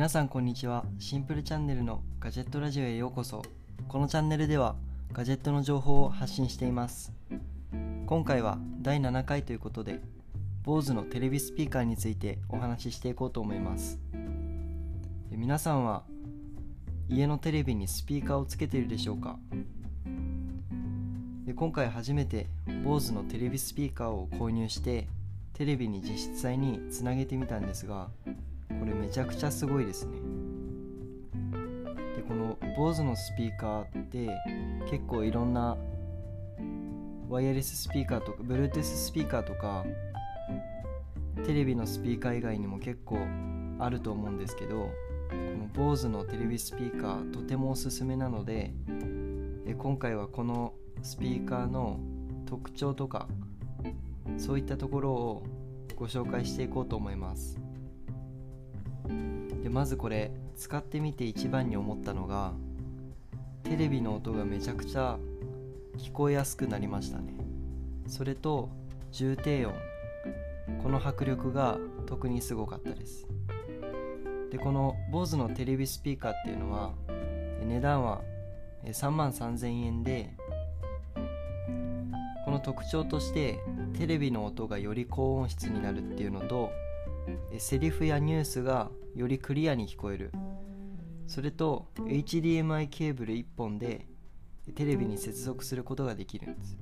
皆さんこんにちは。シンプルチャンネルのガジェットラジオへようこそ。このチャンネルではガジェットの情報を発信しています。今回は第7回ということで BOSE のテレビスピーカーについてお話ししていこうと思います。皆さんは家のテレビにスピーカーをつけているでしょうか？で今回初めて BOSE のテレビスピーカーを購入してテレビに実際につなげてみたんですがれめちゃくちゃすごいですね。でこの BOSE のスピーカーって結構いろんなワイヤレススピーカーとか Bluetooth スピーカーとかテレビのスピーカー以外にも結構あると思うんですけどこの BOSE のテレビスピーカーとてもおすすめなので今回はこのスピーカーの特徴とかそういったところをご紹介していこうと思います。でまずこれ使ってみて一番に思ったのがテレビの音がめちゃくちゃ聞こえやすくなりましたね。それと重低音。この迫力が特にすごかったです。でこの BOSE のテレビスピーカーっていうのは値段は3万3000円でこの特徴としてテレビの音がより高音質になるっていうのとセリフやニュースがよりクリアに聞こえる。それと HDMI ケーブル1本でテレビに接続することができるんです。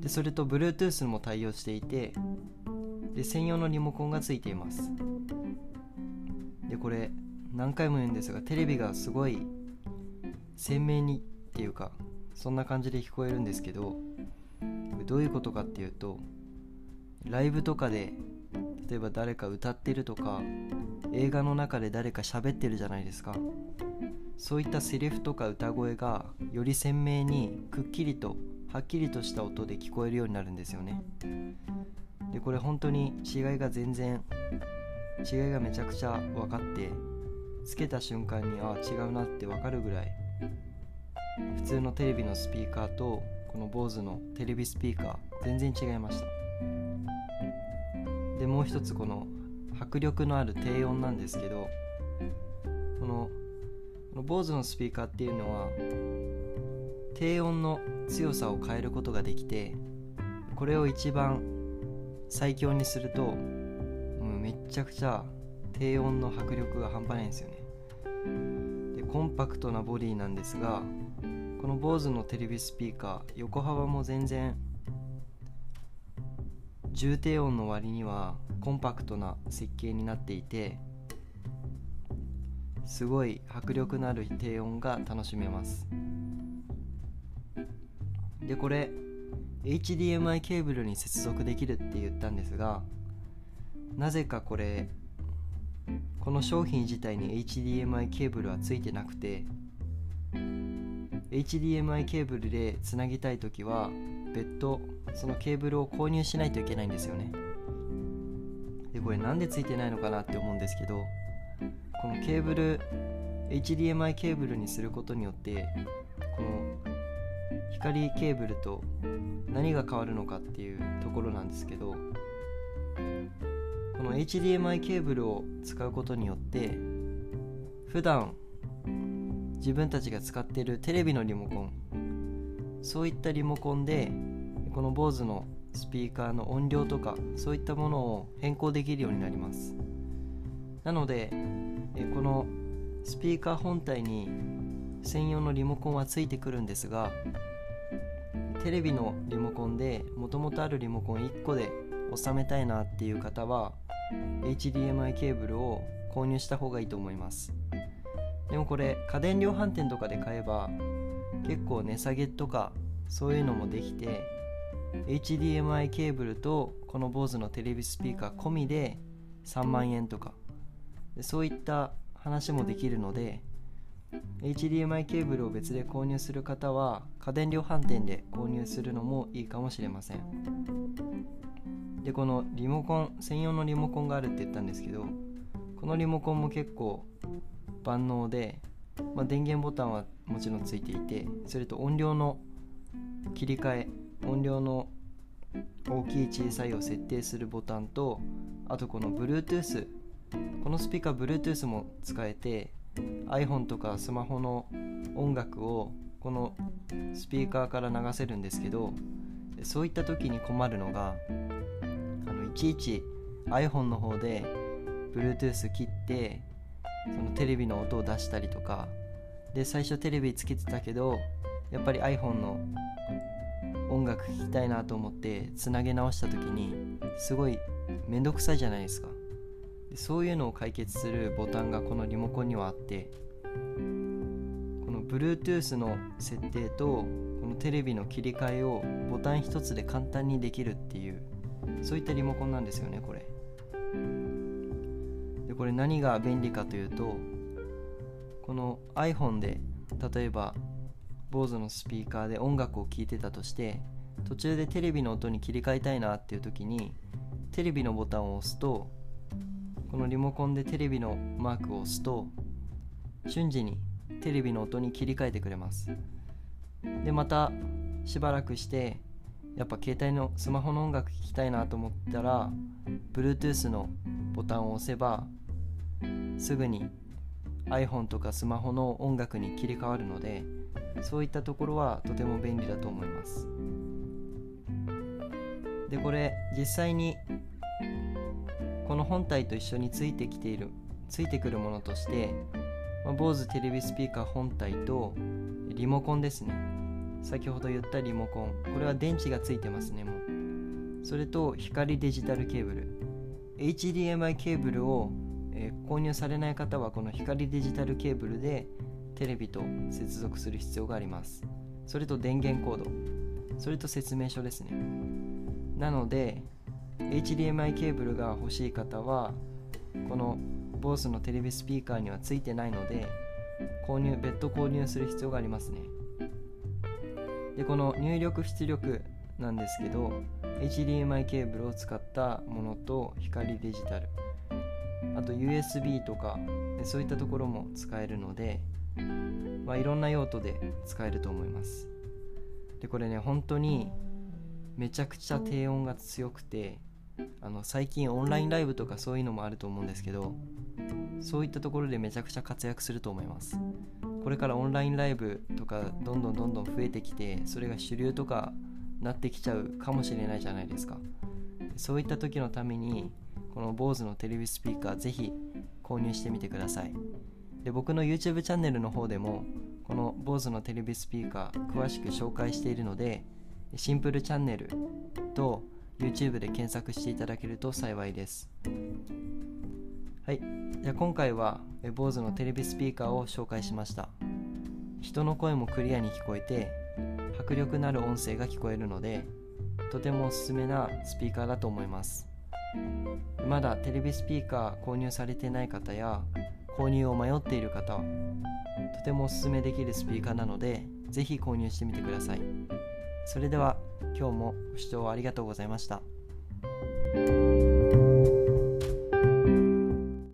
でそれと Bluetooth も対応していてで専用のリモコンがついています。でこれ何回も言うんですがテレビがすごい鮮明にっていうかそんな感じで聞こえるんですけどどういうことかっていうとライブとかで例えば誰か歌ってるとか映画の中で誰か喋ってるじゃないですか。そういったセリフとか歌声がより鮮明にくっきりとはっきりとした音で聞こえるようになるんですよね。でこれ本当に違いが全然違いがめちゃくちゃ分かってつけた瞬間にああ違うなって分かるぐらい普通のテレビのスピーカーとこの BOSE のテレビスピーカー全然違いました。でもう一つこの迫力のある低音なんですけどこのこの BOSE のスピーカーっていうのは低音の強さを変えることができてこれを一番最強にするともうめっちゃくちゃ低音の迫力が半端ないんですよね。でコンパクトなボディなんですがこの BOSE のテレビスピーカー横幅も全然重低音の割にはコンパクトな設計になっていてすごい迫力のある低音が楽しめます。でこれ HDMI ケーブルに接続できるって言ったんですがなぜかこれこの商品自体に HDMI ケーブルはついてなくて HDMI ケーブルでつなぎたい時は別途そのケーブルを購入しないといけないんですよね。でこれなんでついてないのかなって思うんですけどこのケーブル HDMI ケーブルにすることによってこの光ケーブルと何が変わるのかっていうところなんですけどこの HDMI ケーブルを使うことによって普段自分たちが使っているテレビのリモコンそういったリモコンでこの BOSE のスピーカーの音量とかそういったものを変更できるようになります。なのでこのスピーカー本体に専用のリモコンはついてくるんですがテレビのリモコンでもともとあるリモコン1個で収めたいなっていう方は HDMI ケーブルを購入した方がいいと思います。でもこれ家電量販店とかで買えば結構値下げとかそういうのもできて HDMI ケーブルとこの BOSE のテレビスピーカー込みで3万円とかそういった話もできるので HDMI ケーブルを別で購入する方は家電量販店で購入するのもいいかもしれません。でこのリモコン専用のリモコンがあるって言ったんですけどこのリモコンも結構万能で、まあ、電源ボタンはもちろんついていてそれと音量の切り替え音量の大きい小さいを設定するボタンとあとこの Bluetooth このスピーカー Bluetooth も使えて iPhone とかスマホの音楽をこのスピーカーから流せるんですけどそういった時に困るのがあのいちいち iPhone の方で Bluetooth 切ってそのテレビの音を出したりとか。で最初テレビつけてたけどやっぱり iPhone の音楽聴きたいなと思ってつなげ直した時にすごいめんどくさいじゃないですか。でそういうのを解決するボタンがこのリモコンにはあってこの Bluetooth の設定とこのテレビの切り替えをボタン一つで簡単にできるっていうそういったリモコンなんですよねこれ。これ何が便利かというとこの iPhone で例えば BOSE のスピーカーで音楽を聴いてたとして途中でテレビの音に切り替えたいなっていう時にテレビのボタンを押すとこのリモコンでテレビのマークを押すと瞬時にテレビの音に切り替えてくれます。でまたしばらくしてやっぱ携帯のスマホの音楽聴きたいなと思ったら Bluetooth のボタンを押せばすぐに iPhone とかスマホの音楽に切り替わるのでそういったところはとても便利だと思います。でこれ実際にこの本体と一緒についてきているついてくるものとして、まあ、BOSE テレビスピーカー本体とリモコンですね。先ほど言ったリモコン。これは電池がついてますねもう。それと光デジタルケーブル。HDMI ケーブルを、えー、購入されない方はこの光デジタルケーブルでテレビと接続する必要があります。それと電源コード。それと説明書ですね。なので HDMI ケーブルが欲しい方はこの BOSE のテレビスピーカーにはついてないので購入別途購入する必要がありますね。でこの入力出力なんですけど HDMI ケーブルを使ったものと光デジタル。あと USB とかそういったところも使えるので、まあ、いろんな用途で使えると思います。でこれね本当にめちゃくちゃ低音が強くてあの最近オンラインライブとかそういうのもあると思うんですけどそういったところでめちゃくちゃ活躍すると思います。これからオンラインライブとかどんどんどんどん増えてきてそれが主流とかなってきちゃうかもしれないじゃないですか。そういった時のためにこの BOSE のテレビスピーカーぜひ購入してみてください。で僕の YouTube チャンネルの方でもこの BOSE のテレビスピーカー詳しく紹介しているのでシンプルチャンネルと YouTube で検索していただけると幸いです。はい。じゃ今回は BOSE のテレビスピーカーを紹介しました。人の声もクリアに聞こえて迫力のある音声が聞こえるのでとてもおすすめなスピーカーだと思います。まだテレビスピーカー購入されてない方や購入を迷っている方とてもおすすめできるスピーカーなので是非購入してみてくださいそれでは今日もご視聴ありがとうございました。